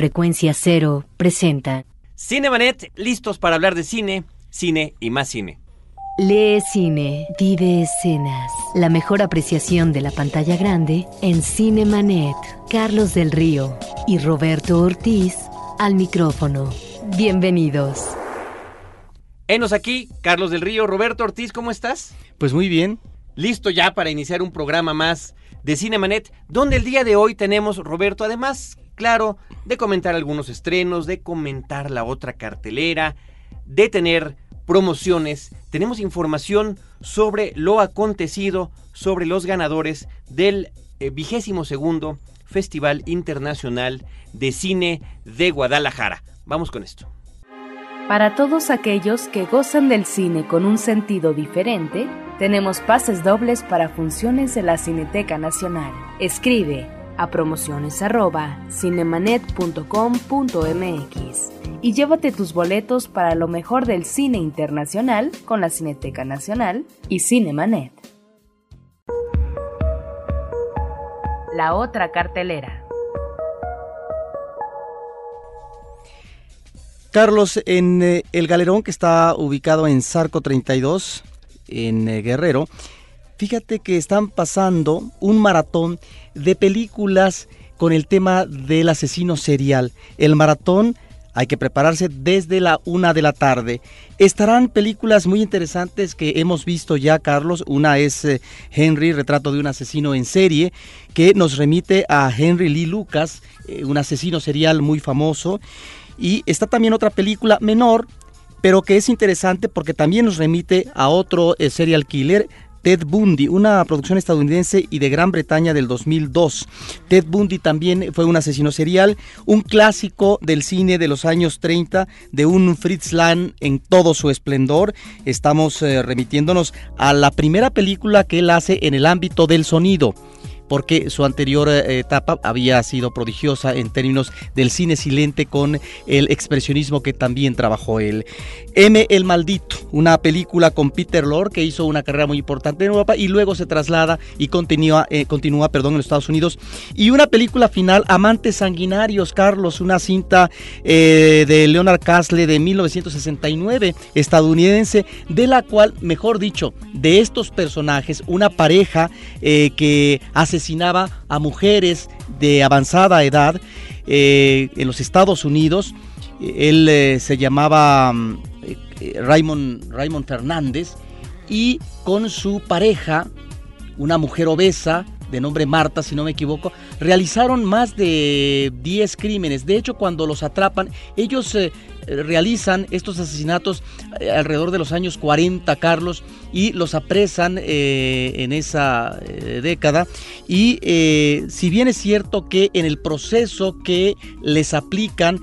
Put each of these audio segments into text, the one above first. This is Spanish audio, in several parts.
Frecuencia Cero presenta Cinemanet, listos para hablar de cine, cine y más cine. Lee cine, vive escenas. La mejor apreciación de la pantalla grande en Cinemanet. Carlos del Río y Roberto Ortiz al micrófono. Bienvenidos. Enos aquí, Carlos del Río, Roberto Ortiz, ¿cómo estás? Pues muy bien. Listo ya para iniciar un programa más de Cinemanet, donde el día de hoy tenemos, Roberto, además, claro, de comentar algunos estrenos, de comentar la otra cartelera, de tener promociones, tenemos información sobre lo acontecido, sobre los ganadores del eh, vigésimo segundo Festival Internacional de Cine de Guadalajara. Vamos con esto. Para todos aquellos que gozan del cine con un sentido diferente, tenemos pases dobles para funciones de la Cineteca Nacional. Escribe a promociones@cinemanet.com.mx y llévate tus boletos para lo mejor del cine internacional con la Cineteca Nacional y Cinemanet. La otra cartelera. Carlos, en eh, el galerón que está ubicado en Zarco 32, en eh, Guerrero, fíjate que están pasando un maratón de películas con el tema del asesino serial. El maratón hay que prepararse desde la una de la tarde. Estarán películas muy interesantes que hemos visto ya, Carlos. Una es eh, Henry, retrato de un asesino en serie, que nos remite a Henry Lee Lucas, un asesino serial muy famoso. Y está también otra película menor, pero que es interesante porque también nos remite a otro eh, serial killer, Ted Bundy, una producción estadounidense y de Gran Bretaña del 2002. Ted Bundy también fue un asesino serial, un clásico del cine de los años 30, de un Fritz Lang en todo su esplendor. Estamos eh, remitiéndonos a la primera película que él hace en el ámbito del sonido porque su anterior eh, etapa había sido prodigiosa en términos del cine silente con el expresionismo que también trabajó él. M. El Maldito, una película con Peter Lorre que hizo una carrera muy importante en Europa y luego se traslada y continúa, eh, continúa perdón, en los Estados Unidos. Y una película final, Amantes Sanguinarios, Carlos, una cinta eh, de Leonard Castle de 1969, estadounidense, de la cual, mejor dicho, de estos personajes, una pareja que hace asesinaba a mujeres de avanzada edad eh, en los Estados Unidos. Él eh, se llamaba eh, Raymond, Raymond Fernández y con su pareja, una mujer obesa, de nombre Marta, si no me equivoco, realizaron más de 10 crímenes. De hecho, cuando los atrapan, ellos eh, realizan estos asesinatos alrededor de los años 40, Carlos, y los apresan en esa década. Y si bien es cierto que en el proceso que les aplican,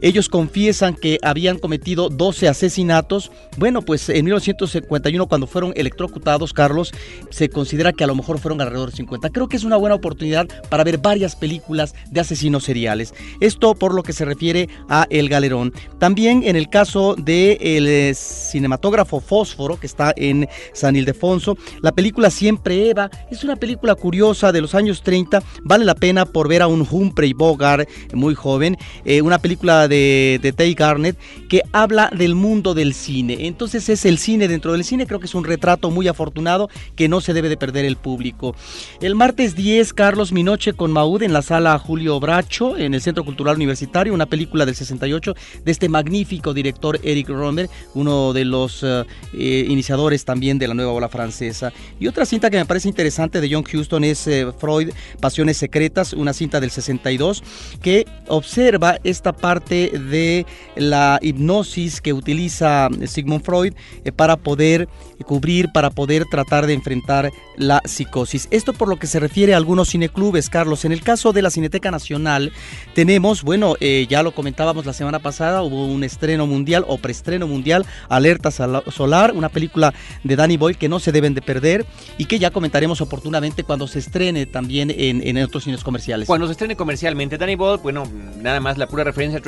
ellos confiesan que habían cometido 12 asesinatos. Bueno, pues en 1951 cuando fueron electrocutados, Carlos, se considera que a lo mejor fueron alrededor de 50. Creo que es una buena oportunidad para ver varias películas de asesinos seriales. Esto por lo que se refiere a El Galerón. También en el caso del eh, cinematógrafo Fósforo, que está en San Ildefonso, la película Siempre Eva es una película curiosa de los años 30. Vale la pena por ver a un Humphrey Bogart muy joven. Eh, una película de, Tay Garnett que habla del mundo del cine. Entonces es el cine dentro del cine, creo que es un retrato muy afortunado que no se debe de perder el público. El martes 10, Carlos Mi Noche con Maud en la sala Julio Bracho, en el Centro Cultural Universitario, una película del 68 de este magnífico director Eric Romer, uno de los eh, eh, iniciadores también de la nueva ola francesa. Y otra cinta que me parece interesante de John Huston es eh, Freud, Pasiones Secretas, una cinta del 62 que observa esta parte de la hipnosis que utiliza Sigmund Freud eh, para poder cubrir, para poder tratar de enfrentar la psicosis. Esto por lo que se refiere a algunos cineclubes, Carlos. En el caso de la Cineteca Nacional tenemos, bueno, eh, ya lo comentábamos la semana pasada, hubo un estreno mundial o preestreno mundial, Alerta Solar, una película de Danny Boyle que no se deben de perder y que ya comentaremos oportunamente cuando se estrene también en, en otros cines comerciales. Cuando se estrene comercialmente, Danny Boyle, bueno, nada más la pura referencia a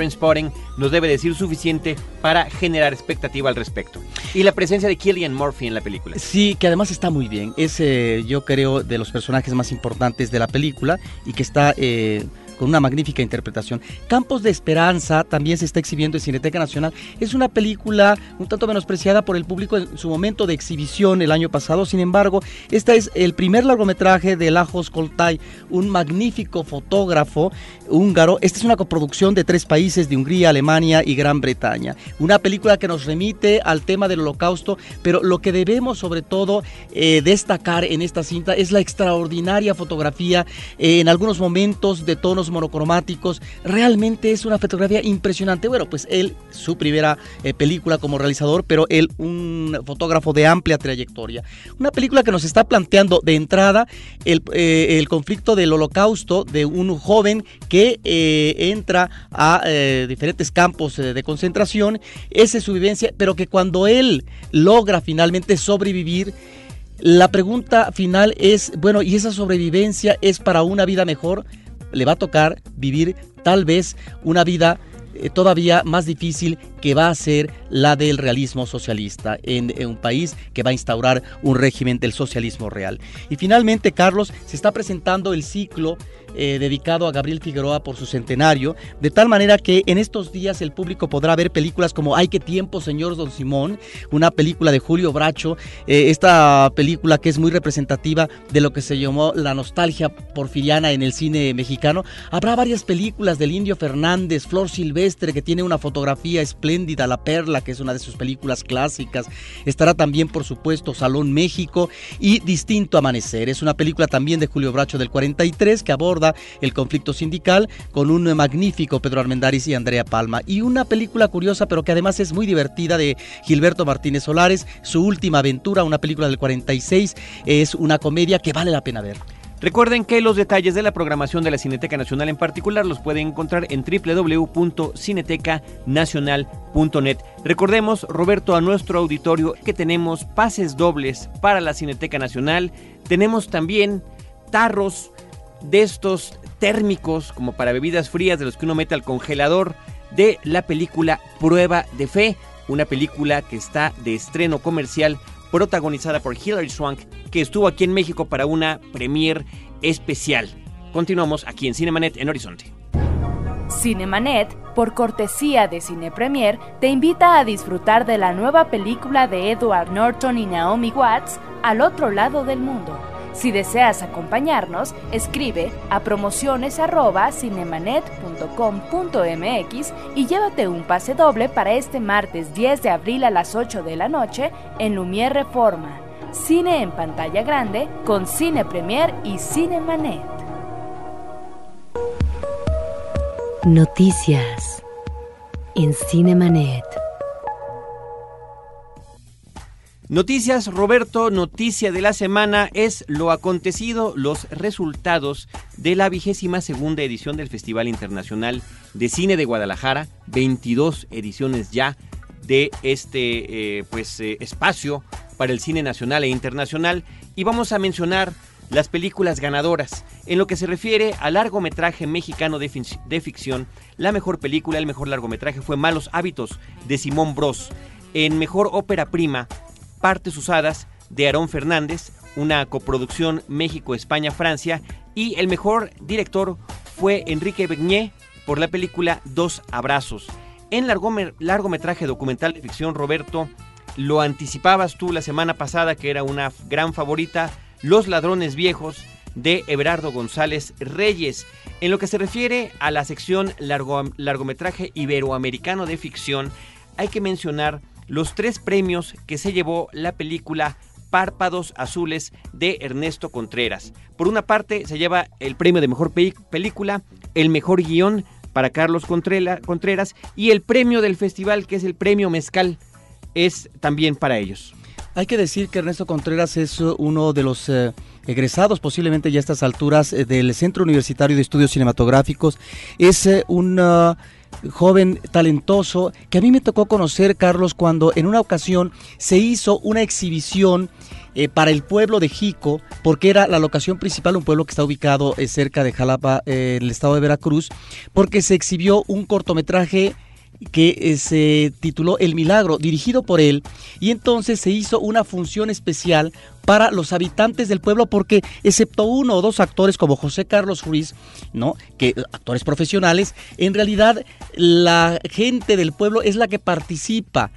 Nos debe decir suficiente para generar expectativa al respecto. Y la presencia de Killian Murphy en la película. Sí, que además está muy bien. Es, eh, yo creo, de los personajes más importantes de la película y que está... Eh, con una magnífica interpretación. Campos de Esperanza también se está exhibiendo en Cineteca Nacional. Es una película un tanto menospreciada por el público en su momento de exhibición el año pasado. Sin embargo, este es el primer largometraje de Lajos Koltai, un magnífico fotógrafo húngaro. Esta es una coproducción de tres países, de Hungría, Alemania y Gran Bretaña. Una película que nos remite al tema del holocausto, pero lo que debemos sobre todo eh, destacar en esta cinta es la extraordinaria fotografía eh, en algunos momentos de tonos monocromáticos. Realmente es una fotografía impresionante. Bueno, pues él, su primera eh, película como realizador, pero él un fotógrafo de amplia trayectoria. Una película que nos está planteando de entrada el, el conflicto del holocausto de un joven que entra a diferentes campos de concentración, esa es su vivencia, pero que cuando él logra finalmente sobrevivir, la pregunta final es, bueno, ¿y esa sobrevivencia es para una vida mejor? Le va a tocar vivir tal vez una vida eh, todavía más difícil que va a ser la del realismo socialista en, un país que va a instaurar un régimen del socialismo real. Y finalmente, Carlos, se está presentando el ciclo eh, dedicado a Gabriel Figueroa por su centenario, de tal manera que en estos días el público podrá ver películas como Ay, qué tiempo, señor Don Simón, una película de Julio Bracho, eh, esta película que es muy representativa de lo que se llamó la nostalgia porfiriana en el cine mexicano. Habrá varias películas del Indio Fernández, Flor Silvestre, que tiene una fotografía espléndida, La Perla, que es una de sus películas clásicas. Estará también, por supuesto, Salón México y Distinto Amanecer. Es una película también de Julio Bracho del 43 que aborda el conflicto sindical con un magnífico Pedro Armendáriz y Andrea Palma. Y una película curiosa, pero que además es muy divertida de Gilberto Martínez Solares, su última aventura, una película del 46, es una comedia que vale la pena ver. Recuerden que los detalles de la programación de la Cineteca Nacional en particular los pueden encontrar en www.cinetecanacional.net. Recordemos, Roberto, a nuestro auditorio que tenemos pases dobles para la Cineteca Nacional. Tenemos también tarros de estos térmicos como para bebidas frías de los que uno mete al congelador de la película Prueba de Fe, una película que está de estreno comercial protagonizada por Hilary Swank, que estuvo aquí en México para una premiere especial. Continuamos aquí en Cinemanet en Horizonte. Cinemanet, por cortesía de Cine Premier, te invita a disfrutar de la nueva película de Edward Norton y Naomi Watts, Al otro lado del mundo si deseas acompañarnos, escribe a promociones@cinemanet.com.mx y llévate un pase doble para este martes 10 de abril a las 8 de la noche en Lumière Reforma. Cine en pantalla grande con Cine Premier y Cinemanet. Noticias en Cinemanet. Noticias, Roberto, noticia de la semana es lo acontecido, los resultados de la vigésima segunda edición del Festival Internacional de Cine de Guadalajara, 22 ediciones ya de este eh, pues, eh, espacio para el cine nacional e internacional y vamos a mencionar las películas ganadoras. En lo que se refiere al largometraje mexicano de, de ficción, la mejor película, el mejor largometraje fue Malos Hábitos de Simón Bros. En mejor ópera prima, Partes Usadas de Aarón Fernández, una coproducción México-España-Francia, y el mejor director fue Enrique Begné por la película Dos Abrazos. En largometraje documental de ficción, Roberto, lo anticipabas tú la semana pasada que era una gran favorita, Los Ladrones Viejos de Everardo González Reyes. En lo que se refiere a la sección largometraje iberoamericano de ficción, hay que mencionar los tres premios que se llevó la película Párpados Azules de Ernesto Contreras. Por una parte se lleva el premio de mejor película, el mejor guion para Carlos Contreras y el premio del festival que es el premio Mezcal es también para ellos. Hay que decir que Ernesto Contreras es uno de los eh, egresados posiblemente ya a estas alturas eh, del Centro Universitario de Estudios Cinematográficos. Es eh, un joven talentoso que a mí me tocó conocer, Carlos, cuando en una ocasión se hizo una exhibición eh, para el pueblo de Jico, porque era la locación principal, un pueblo que está ubicado eh, cerca de Jalapa, eh, en el estado de Veracruz, porque se exhibió un cortometraje que eh, se tituló El Milagro, dirigido por él, y entonces se hizo una función especial para los habitantes del pueblo porque excepto uno o dos actores como José Carlos Ruiz, ¿no? que actores profesionales, en realidad la gente del pueblo es la que participa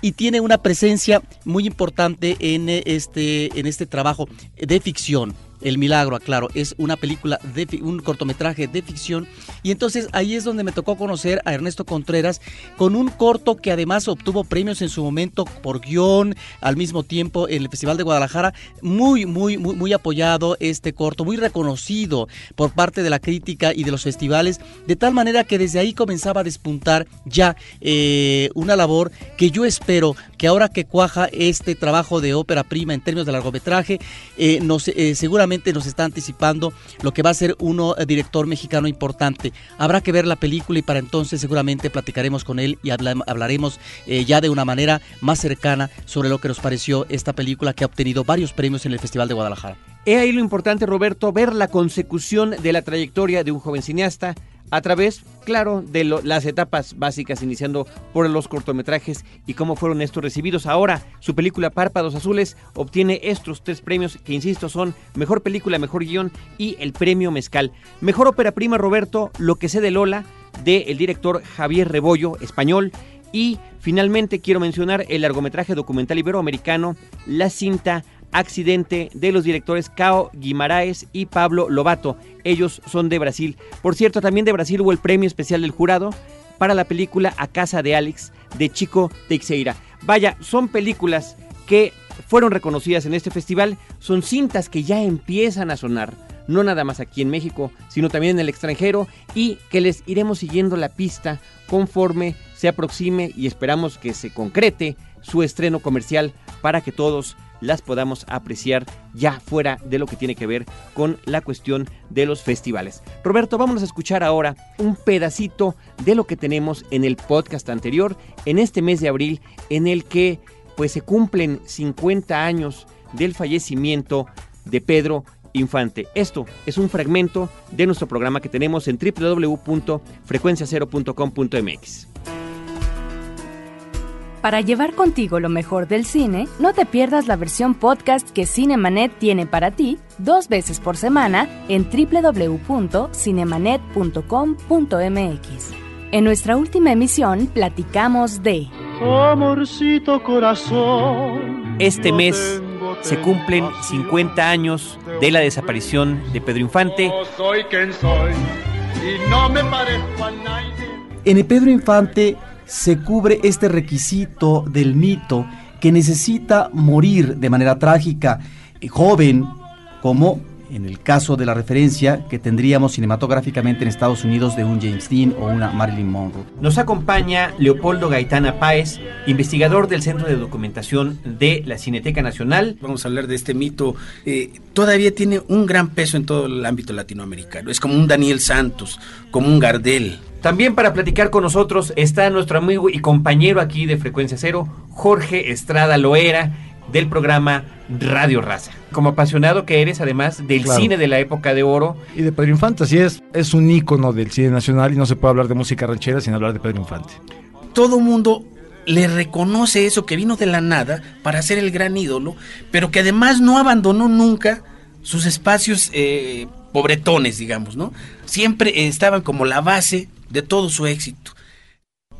y tiene una presencia muy importante en este en este trabajo de ficción. El Milagro, aclaro, es una película, de, un cortometraje de ficción. Y entonces ahí es donde me tocó conocer a Ernesto Contreras con un corto que además obtuvo premios en su momento por guion, al mismo tiempo en el Festival de Guadalajara. Muy, muy, muy, muy apoyado este corto, muy reconocido por parte de la crítica y de los festivales, de tal manera que desde ahí comenzaba a despuntar ya eh, una labor que yo espero que ahora que cuaja este trabajo de ópera prima en términos de largometraje, eh, nos, eh, seguramente nos está anticipando lo que va a ser uno eh, director mexicano importante. Habrá que ver la película y para entonces seguramente platicaremos con él y hablaremos eh, ya de una manera más cercana sobre lo que nos pareció esta película que ha obtenido varios premios en el Festival de Guadalajara. He ahí lo importante, Roberto, ver la consecución de la trayectoria de un joven cineasta a través, claro, de las etapas básicas, iniciando por los cortometrajes y cómo fueron estos recibidos. Ahora, su película Párpados Azules obtiene estos tres premios que, insisto, son Mejor Película, Mejor Guión y el Premio Mezcal. Mejor Ópera Prima, Roberto, Lo que sé de Lola, del director Javier Rebollo, español. Y finalmente quiero mencionar el largometraje documental iberoamericano La cinta Accidente de los directores Cao Guimaraes y Pablo Lobato. Ellos son de Brasil. Por cierto, también de Brasil hubo el premio especial del jurado para la película A Casa de Alex de Chico Teixeira. Vaya, son películas que fueron reconocidas en este festival, son cintas que ya empiezan a sonar, no nada más aquí en México, sino también en el extranjero y que les iremos siguiendo la pista conforme se aproxime y esperamos que se concrete su estreno comercial para que todos las podamos apreciar ya fuera de lo que tiene que ver con la cuestión de los festivales. Roberto, vamos a escuchar ahora un pedacito de lo que tenemos en el podcast anterior, en este mes de abril, en el que pues se cumplen 50 años del fallecimiento de Pedro Infante. Esto es un fragmento de nuestro programa que tenemos en www.frecuenciacero.com.mx. Para llevar contigo lo mejor del cine, no te pierdas la versión podcast que Cinemanet tiene para ti dos veces por semana en www.cinemanet.com.mx. En nuestra última emisión platicamos de Amorcito corazón. Este mes se cumplen 50 años de la desaparición de Pedro Infante. soy quien soy y no me parezco a nadie. En el Pedro Infante se cubre este requisito del mito que necesita morir de manera trágica, eh, joven, como en el caso de la referencia que tendríamos cinematográficamente en Estados Unidos de un James Dean o una Marilyn Monroe. Nos acompaña Leopoldo Gaitana Páez, investigador del Centro de Documentación de la Cineteca Nacional. Vamos a hablar de este mito. Eh, todavía tiene un gran peso en todo el ámbito latinoamericano. Es como un Daniel Santos, como un Gardel. También para platicar con nosotros está nuestro amigo y compañero aquí de Frecuencia Cero, Jorge Estrada Loera, del programa Radio Raza. Como apasionado que eres, además del Claro. cine de la época de oro, Y de Pedro Infante, así es, es un ícono del cine nacional y no se puede hablar de música ranchera sin hablar de Pedro Infante. Todo mundo le reconoce eso que vino de la nada para ser el gran ídolo, pero que además no abandonó nunca sus espacios eh, pobretones, digamos, ¿no? Siempre estaban como la base de todo su éxito.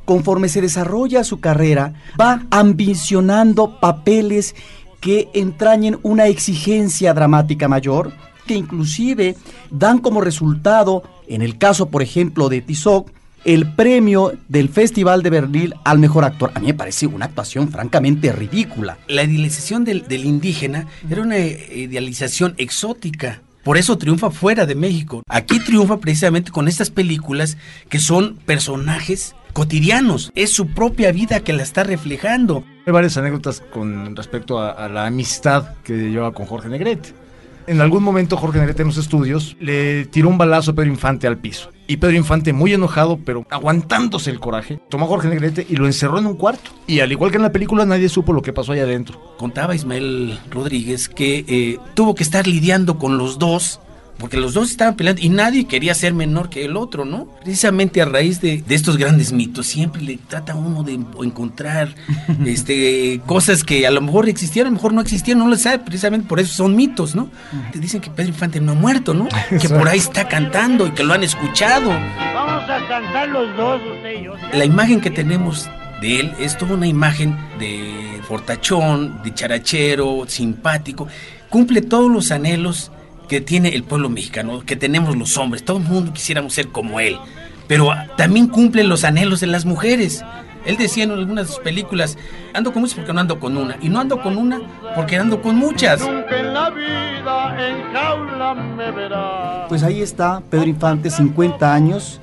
Conforme se desarrolla su carrera, va ambicionando papeles que entrañen una exigencia dramática mayor, que inclusive dan como resultado, en el caso, por ejemplo, de Tizoc, el premio del Festival de Berlín al mejor actor. A mí me parece una actuación francamente ridícula. La idealización del, indígena era una eh, idealización exótica. Por eso triunfa fuera de México. Aquí triunfa precisamente con estas películas que son personajes cotidianos. Es su propia vida que la está reflejando. Hay varias anécdotas con respecto a, a la amistad que llevaba con Jorge Negrete. En algún momento Jorge Negrete en los estudios le tiró un balazo a Pedro Infante al piso. Y Pedro Infante, muy enojado, pero aguantándose el coraje, tomó a Jorge Negrete y lo encerró en un cuarto. Y al igual que en la película, nadie supo lo que pasó allá adentro. Contaba Ismael Rodríguez que eh, tuvo que estar lidiando con los dos porque los dos estaban peleando y nadie quería ser menor que el otro, ¿no? Precisamente a raíz de, de estos grandes mitos, siempre le trata uno de encontrar este, cosas que a lo mejor existieron, a lo mejor no existieron, no lo sabe, precisamente por eso son mitos, ¿no? Te dicen que Pedro Infante no ha muerto, ¿no? Que por ahí está cantando y que lo han escuchado. Vamos a cantar los dos, usted y yo. La imagen que tenemos de él es toda una imagen de fortachón, de charachero, simpático, cumple todos los anhelos que tiene el pueblo mexicano, que tenemos los hombres, todo el mundo quisiéramos ser como él, pero ah, también cumple los anhelos de las mujeres. Él decía en algunas de sus películas, ando con muchas porque no ando con una, y no ando con una porque ando con muchas. Nunca en la vida en jaula me verás. Pues ahí está Pedro Infante, 50 años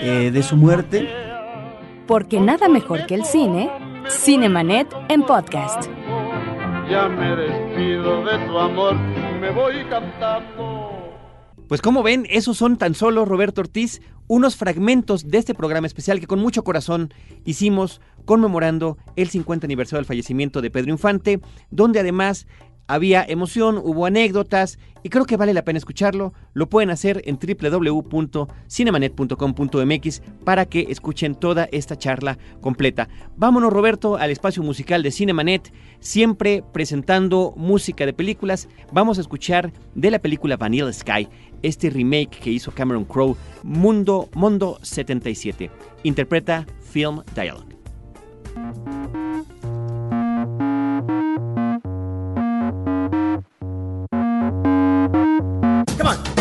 eh, de su muerte. Porque nada mejor que el cine, Cinemanet en podcast. Ya me despido de tu amor, me voy cantando. Pues como ven, esos son tan solo, Roberto Ortiz, unos fragmentos de este programa especial que con mucho corazón hicimos conmemorando el 50 aniversario del fallecimiento de Pedro Infante, donde además había emoción, hubo anécdotas y creo que vale la pena escucharlo. Lo pueden hacer en www.cinemanet.com.mx para que escuchen toda esta charla completa. Vámonos Roberto al espacio musical de Cinemanet, siempre presentando música de películas. Vamos a escuchar de la película Vanilla Sky, este remake que hizo Cameron Crowe, Mundo Mundo 77. Interpreta Film Dialogue. Come on.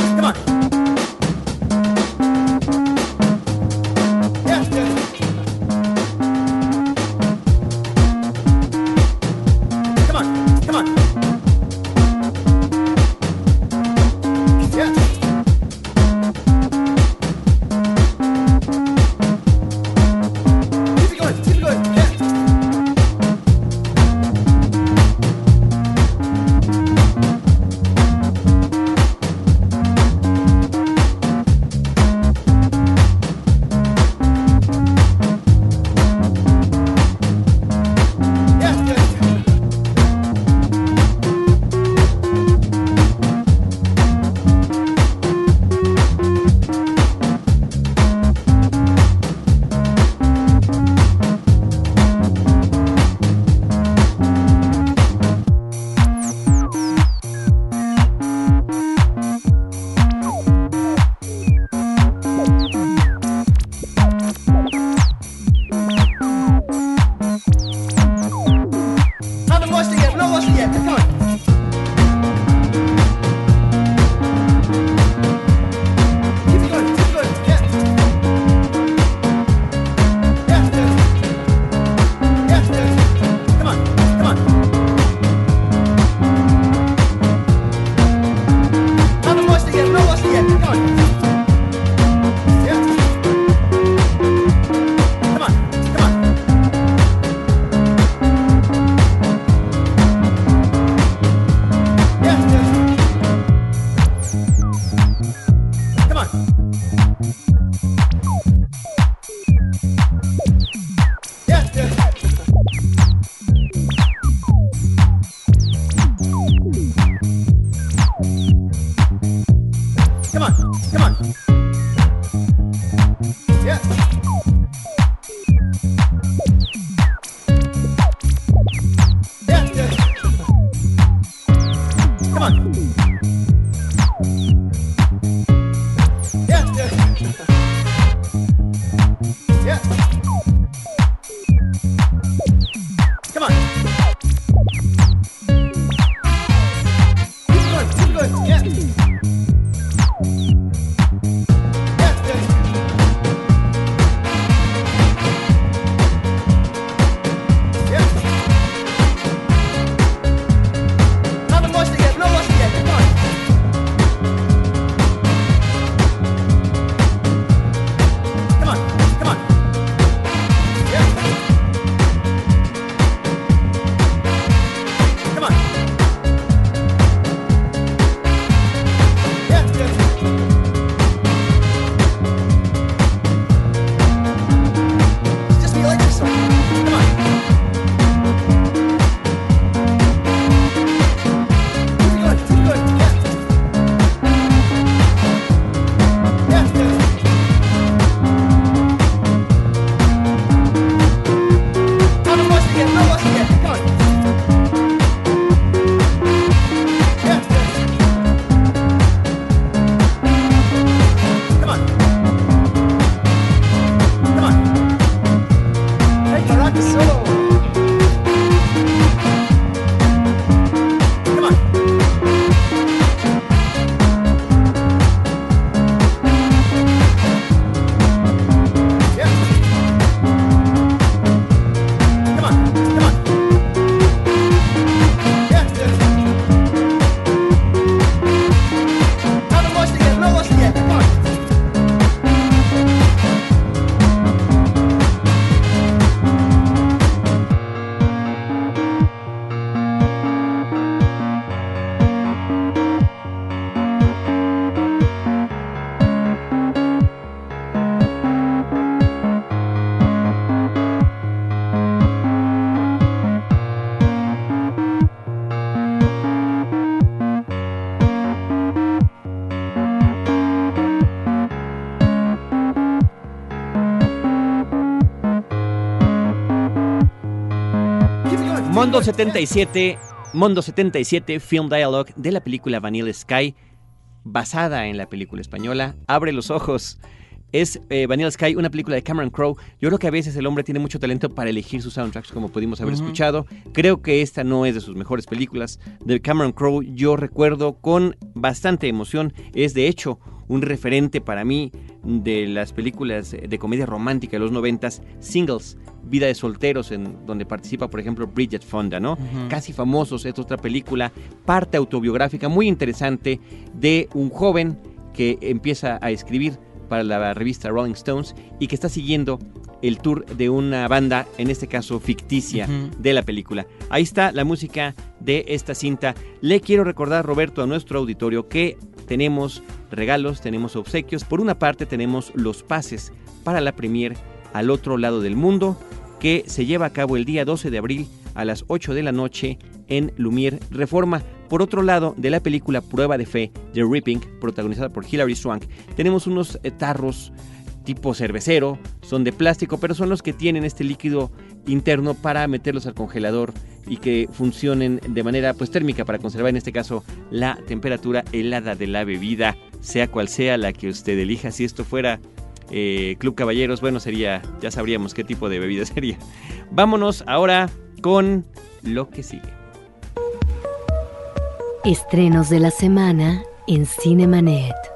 Mondo 77, Mondo 77 Film Dialogue de la película Vanilla Sky, basada en la película española Abre los ojos. Es eh, Vanilla Sky, una película de Cameron Crowe. Yo creo que a veces el hombre tiene mucho talento para elegir sus soundtracks, como pudimos haber escuchado. Creo que esta no es de sus mejores películas. De Cameron Crowe yo recuerdo con bastante emoción. Es de hecho un referente para mí de las películas de comedia romántica de los noventas, Singles, Vida de Solteros, en donde participa, por ejemplo, Bridget Fonda, ¿no? Casi famosos, es otra película, parte autobiográfica muy interesante de un joven que empieza a escribir para la revista Rolling Stones y que está siguiendo el tour de una banda, en este caso ficticia, de la película. Ahí está la música de esta cinta. Le quiero recordar, Roberto, a nuestro auditorio que tenemos regalos, tenemos obsequios. Por una parte tenemos los pases para la premier al otro lado del mundo, que se lleva a cabo el día 12 de abril a las 8 de la noche en Lumière Reforma. Por otro lado, de la película Prueba de Fe, The Ripping, protagonizada por Hilary Swank, tenemos unos eh, tarros tipo cervecero, son de plástico, pero son los que tienen este líquido interno para meterlos al congelador y que funcionen de manera pues térmica para conservar en este caso la temperatura helada de la bebida, sea cual sea la que usted elija. Si esto fuera eh, Club Caballeros, bueno, sería, ya sabríamos qué tipo de bebida sería. Vámonos ahora con lo que sigue. Estrenos de la semana en Cinemanet.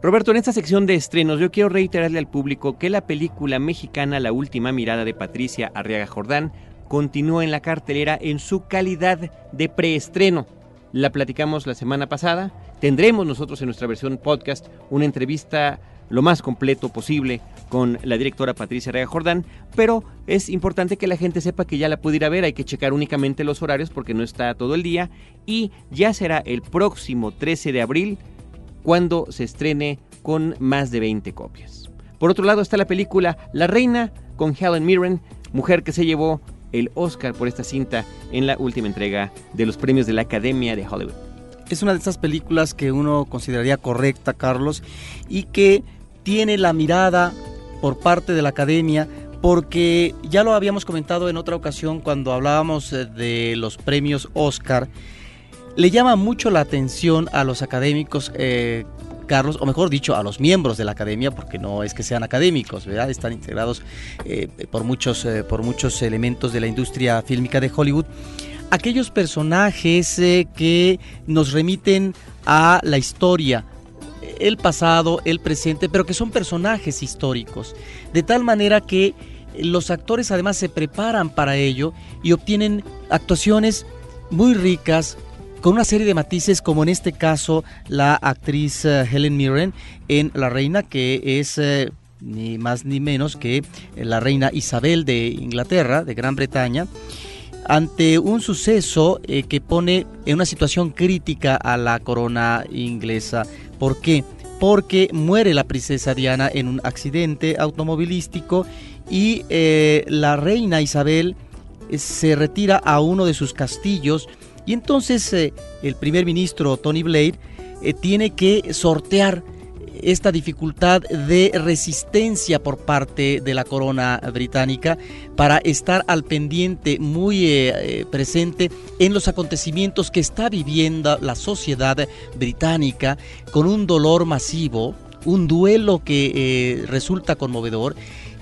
Roberto, en esta sección de estrenos yo quiero reiterarle al público que la película mexicana La última mirada de Patricia Arriaga Jordán continúa en la cartelera en su calidad de preestreno. La platicamos la semana pasada. Tendremos nosotros en nuestra versión podcast una entrevista lo más completo posible con la directora Patricia Arriaga Jordán, pero es importante que la gente sepa que ya la puede ir a ver, hay que checar únicamente los horarios porque no está todo el día y ya será el próximo 13 de abril cuando se estrene con más de 20 copias. Por otro lado está la película La Reina con Helen Mirren, mujer que se llevó el Oscar por esta cinta en la última entrega de los premios de la Academia de Hollywood. Es una de esas películas que uno consideraría correcta, Carlos, y que tiene la mirada por parte de la Academia porque ya lo habíamos comentado en otra ocasión cuando hablábamos eh, de los premios Oscar, le llama mucho la atención a los académicos, eh, Carlos, o mejor dicho, a los miembros de la academia, porque no es que sean académicos, ¿verdad? Están integrados eh, por, muchos, eh, por muchos elementos de la industria fílmica de Hollywood. Aquellos personajes que nos remiten a la historia, el pasado, el presente, pero que son personajes históricos, de tal manera que los actores además se preparan para ello y obtienen actuaciones muy ricas, con una serie de matices, como en este caso la actriz eh, Helen Mirren en La Reina, que es eh, ni más ni menos que la reina Isabel de Inglaterra, de Gran Bretaña, ante un suceso eh, que pone en una situación crítica a la corona inglesa. ¿Por qué? Porque muere la princesa Diana en un accidente automovilístico y la reina Isabel se retira a uno de sus castillos y entonces eh, el primer ministro Tony Blair eh, tiene que sortear esta dificultad de resistencia por parte de la corona británica para estar al pendiente muy eh, presente en los acontecimientos que está viviendo la sociedad británica con un dolor masivo, un duelo que resulta conmovedor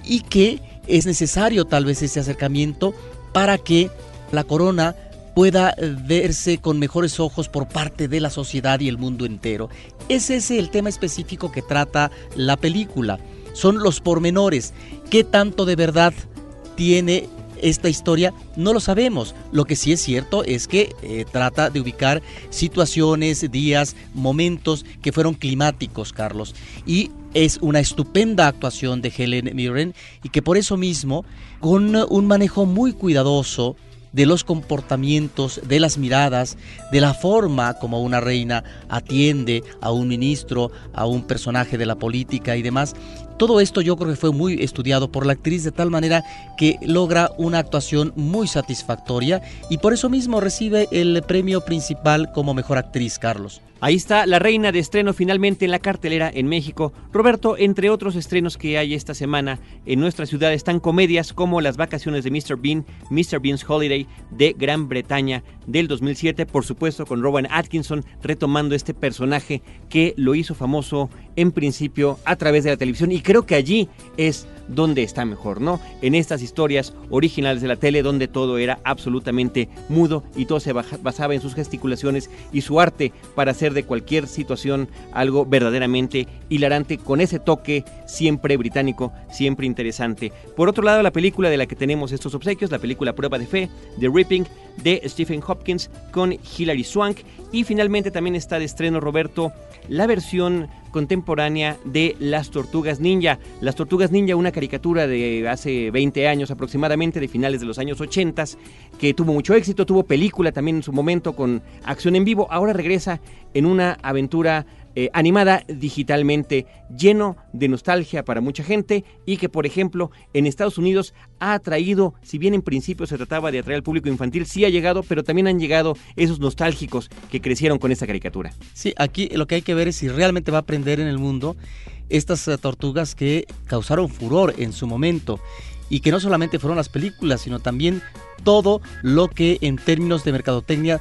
y que es necesario tal vez ese acercamiento para que la corona pueda verse con mejores ojos por parte de la sociedad y el mundo entero. Ese es el tema específico que trata la película. Son los pormenores. ¿Qué tanto de verdad tiene esta historia? No lo sabemos. Lo que sí es cierto es que eh, trata de ubicar situaciones, días, momentos que fueron climáticos, Carlos. Y es una estupenda actuación de Helen Mirren y que por eso mismo, con un manejo muy cuidadoso, de los comportamientos, de las miradas, de la forma como una reina atiende a un ministro, a un personaje de la política y demás. Todo esto yo creo que fue muy estudiado por la actriz de tal manera que logra una actuación muy satisfactoria y por eso mismo recibe el premio principal como mejor actriz, Carlos. Ahí está La Reina de estreno finalmente en la cartelera en México. Roberto, entre otros estrenos que hay esta semana en nuestra ciudad están comedias como Las vacaciones de Mr. Bean, Mr. Bean's Holiday de Gran Bretaña del 2007, por supuesto con Rowan Atkinson retomando este personaje que lo hizo famoso en principio a través de la televisión y creo que allí es donde está mejor, ¿no? En estas historias originales de la tele donde todo era absolutamente mudo y todo se basaba en sus gesticulaciones y su arte para hacer de cualquier situación algo verdaderamente hilarante con ese toque siempre británico, siempre interesante. Por otro lado, la película de la que tenemos estos obsequios, la película Prueba de Fe, The Ripping, de Stephen Hopkins con Hilary Swank y finalmente también está de estreno Roberto la versión contemporánea de Las Tortugas Ninja. Las Tortugas Ninja, una caricatura de hace 20 años aproximadamente, de finales de los años 80, que tuvo mucho éxito, tuvo película también en su momento con acción en vivo, ahora regresa en una aventura eh, animada digitalmente, lleno de nostalgia para mucha gente y que, por ejemplo, en Estados Unidos ha atraído, si bien en principio se trataba de atraer al público infantil, sí ha llegado, pero también han llegado esos nostálgicos que crecieron con esta caricatura. Sí, aquí lo que hay que ver es si realmente va a aprender en el mundo estas eh, tortugas que causaron furor en su momento y que no solamente fueron las películas, sino también todo lo que en términos de mercadotecnia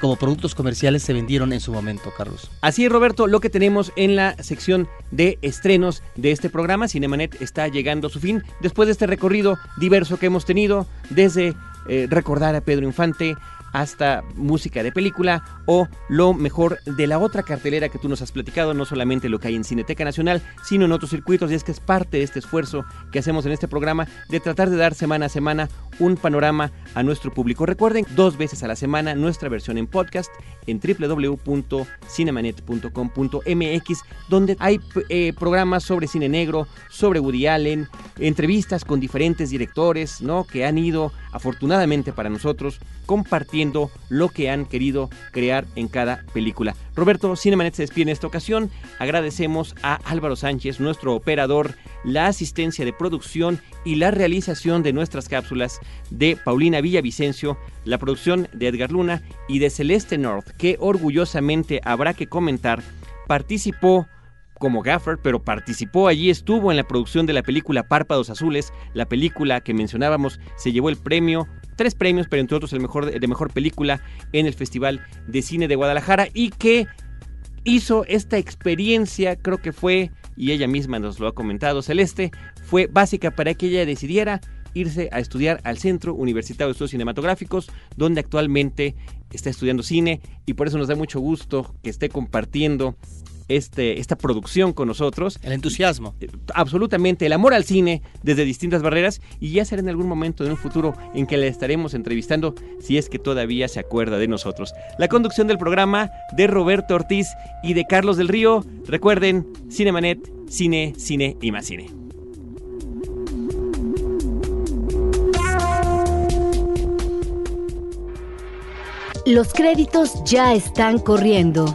como productos comerciales se vendieron en su momento, Carlos. Así es, Roberto, lo que tenemos en la sección de estrenos de este programa, Cinemanet está llegando a su fin después de este recorrido diverso que hemos tenido, desde eh, recordar a Pedro Infante hasta música de película o lo mejor de la otra cartelera que tú nos has platicado, no solamente lo que hay en Cineteca Nacional, sino en otros circuitos, y es que es parte de este esfuerzo que hacemos en este programa de tratar de dar semana a semana un panorama a nuestro público. Recuerden, dos veces a la semana nuestra versión en podcast en www.cinemanet.com.mx, donde hay eh, programas sobre cine negro, sobre Woody Allen, entrevistas con diferentes directores, ¿no? Que han ido, afortunadamente para nosotros, compartiendo lo que han querido crear en cada película. Roberto, Cinemanet se despide en esta ocasión. Agradecemos a Álvaro Sánchez, nuestro operador, la asistencia de producción y la realización de nuestras cápsulas de Paulina Villavicencio, la producción de Edgar Luna y de Celeste North, que orgullosamente habrá que comentar, participó como gaffer, pero participó allí, estuvo en la producción de la película Párpados Azules, la película que mencionábamos se llevó el premio tres premios, pero entre otros el mejor de mejor película en el Festival de Cine de Guadalajara y que hizo esta experiencia, creo que fue, y ella misma nos lo ha comentado, Celeste, fue básica para que ella decidiera irse a estudiar al Centro Universitario de Estudios Cinematográficos, donde actualmente está estudiando cine y por eso nos da mucho gusto que esté compartiendo este, esta producción con nosotros. El entusiasmo. Eh, absolutamente, el amor al cine desde distintas barreras y ya será en algún momento en un futuro en que le estaremos entrevistando si es que todavía se acuerda de nosotros. La conducción del programa de Roberto Ortiz y de Carlos del Río. Recuerden, Cinemanet, cine, cine y más cine. Los créditos ya están corriendo.